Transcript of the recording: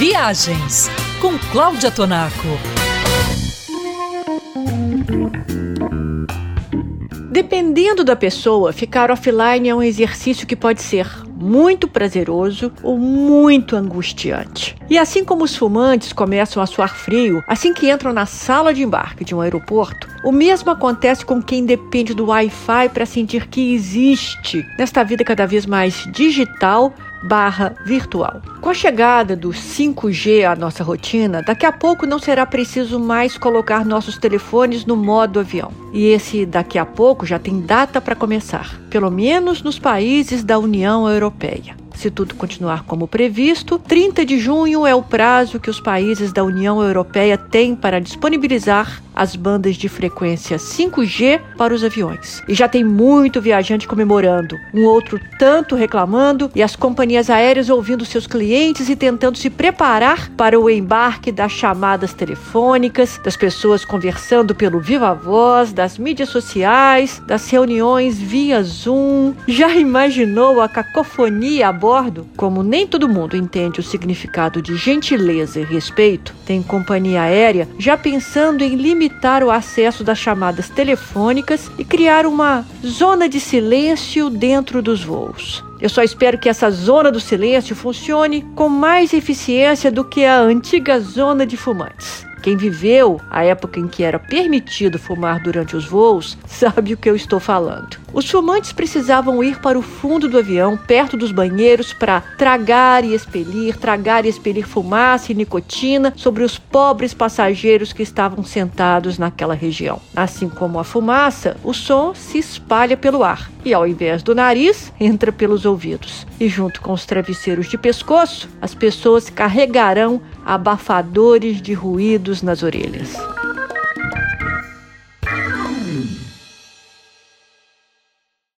Viagens com Cláudia Tonaco. Dependendo da pessoa, ficar offline é um exercício que pode ser muito prazeroso ou muito angustiante. E assim como os fumantes começam a suar frio assim que entram na sala de embarque de um aeroporto, o mesmo acontece com quem depende do Wi-Fi para sentir que existe nesta vida cada vez mais digital barra virtual. Com a chegada do 5G à nossa rotina, daqui a pouco não será preciso mais colocar nossos telefones no modo avião. E esse daqui a pouco já tem data para começar, pelo menos nos países da União Europeia. Se tudo continuar como previsto, 30 de junho é o prazo que os países da União Europeia têm para disponibilizar as bandas de frequência 5G para os aviões. E já tem muito viajante comemorando, um outro tanto reclamando e as companhias aéreas ouvindo seus clientes e tentando se preparar para o embarque das chamadas telefônicas, das pessoas conversando pelo viva voz, das mídias sociais, das reuniões via Zoom. Já imaginou a cacofonia a bordo? Como nem todo mundo entende o significado de gentileza e respeito, tem companhia aérea já pensando em limitar limitar o acesso das chamadas telefônicas e criar uma zona de silêncio dentro dos voos. Eu só espero que essa zona do silêncio funcione com mais eficiência do que a antiga zona de fumantes. Quem viveu a época em que era permitido fumar durante os voos sabe o que eu estou falando. Os fumantes precisavam ir para o fundo do avião, perto dos banheiros, para tragar e expelir, tragar e expelir fumaça e nicotina sobre os pobres passageiros que estavam sentados naquela região. Assim como a fumaça, o som se espalha pelo ar e, ao invés do nariz, entra pelos ouvidos. E junto com os travesseiros de pescoço, as pessoas carregarão abafadores de ruídos nas orelhas.